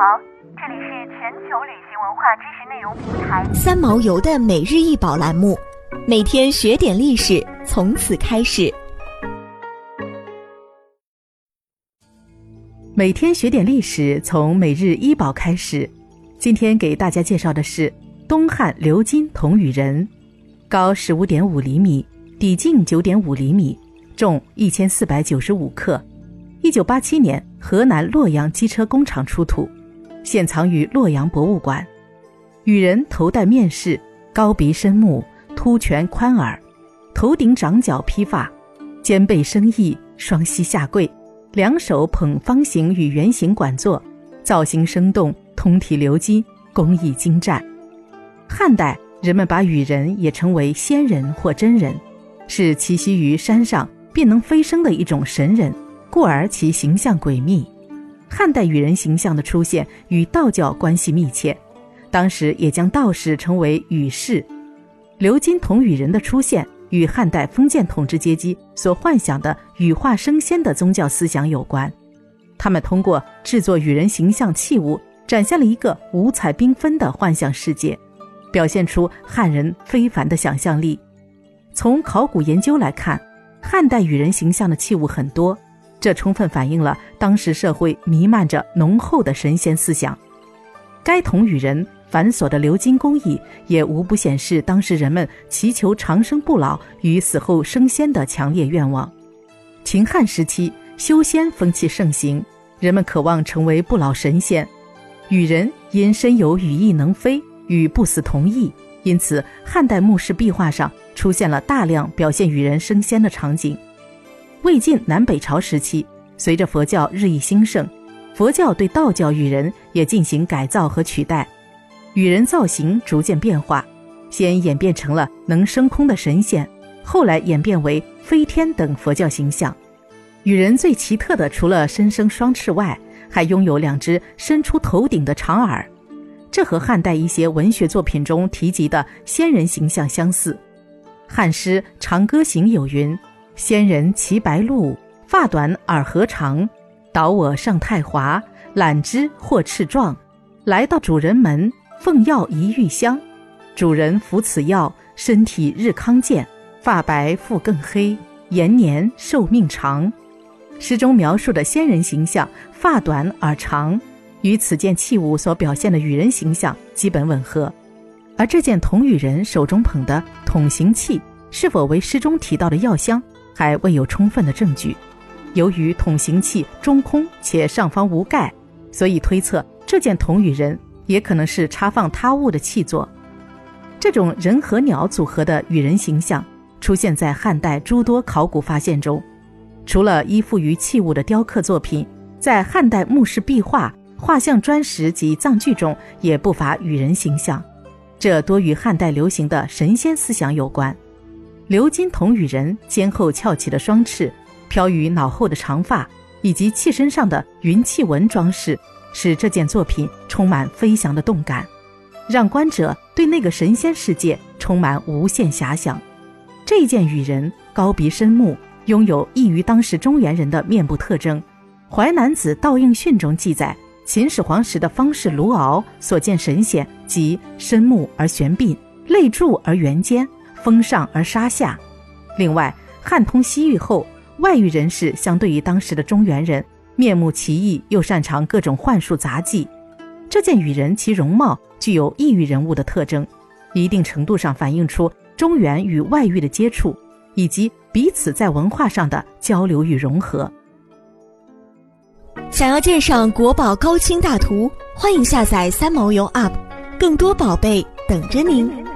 好，这里是全球旅行文化知识内容平台三毛游的每日一宝栏目，每天学点历史，从此开始。每天学点历史，从每日一宝开始。今天给大家介绍的是东汉鎏金铜羽人，高十五点五厘米，底径九点五厘米，重一千四百九十五克。一九八七年，河南洛阳机车工厂出土，现藏于洛阳博物馆。羽人头戴面饰，高鼻深目，凸颧宽耳，头顶长角披发，肩背生翼，双膝下跪，两手捧方形与圆形管座，造型生动，通体鎏金，工艺精湛。汉代人们把羽人也称为仙人或真人，是栖息于山上便能飞升的一种神人。故而其形象诡秘。汉代羽人形象的出现与道教关系密切，当时也将道士称为羽士。鎏金铜羽人的出现与汉代封建统治阶级所幻想的羽化升仙的宗教思想有关。他们通过制作羽人形象器物，展现了一个五彩缤纷的幻想世界，表现出汉人非凡的想象力。从考古研究来看，汉代羽人形象的器物很多。这充分反映了当时社会弥漫着浓厚的神仙思想。该铜羽人繁琐的鎏金工艺，也无不显示当时人们祈求长生不老与死后升仙的强烈愿望。秦汉时期，修仙风气盛行，人们渴望成为不老神仙。羽人因身有羽翼能飞，与不死同义，因此汉代墓室壁画上出现了大量表现羽人升仙的场景。魏晋南北朝时期，随着佛教日益兴盛，佛教对道教羽人也进行改造和取代，羽人造型逐渐变化，先演变成了能升空的神仙，后来演变为飞天等佛教形象。羽人最奇特的，除了身生双翅外，还拥有两只伸出头顶的长耳，这和汉代一些文学作品中提及的仙人形象相似。汉诗《长歌行》有云。仙人骑白鹿，发短耳和长，导我上太华，揽之或翅状，来到主人门，奉药一玉香，主人服此药，身体日康健，发白复更黑，延年寿命长。诗中描述的仙人形象，发短耳长，与此件器物所表现的羽人形象基本吻合。而这件铜羽人手中捧的筒形器，是否为诗中提到的药香？还未有充分的证据。由于筒形器中空且上方无盖，所以推测这件铜羽人也可能是插放他物的器作。这种人和鸟组合的羽人形象出现在汉代诸多考古发现中。除了依附于器物的雕刻作品，在汉代墓室壁画、画像砖石及葬具中也不乏羽人形象。这多与汉代流行的神仙思想有关。鎏金铜羽人肩后翘起的双翅，飘于脑后的长发，以及器身上的云气纹装饰，使这件作品充满飞翔的动感，让观者对那个神仙世界充满无限遐想。这件羽人高鼻深目，拥有异于当时中原人的面部特征。《淮南子·道应训》中记载，秦始皇时的方士卢敖所见神仙，即深目而悬鬓，泪柱而圆肩。封上而杀下。另外，汉通西域后，外域人士相对于当时的中原人，面目奇异，又擅长各种幻术杂技。这件羽人其容貌具有异域人物的特征，一定程度上反映出中原与外域的接触，以及彼此在文化上的交流与融合。想要鉴赏国宝高清大图，欢迎下载三毛游 App，更多宝贝等着您。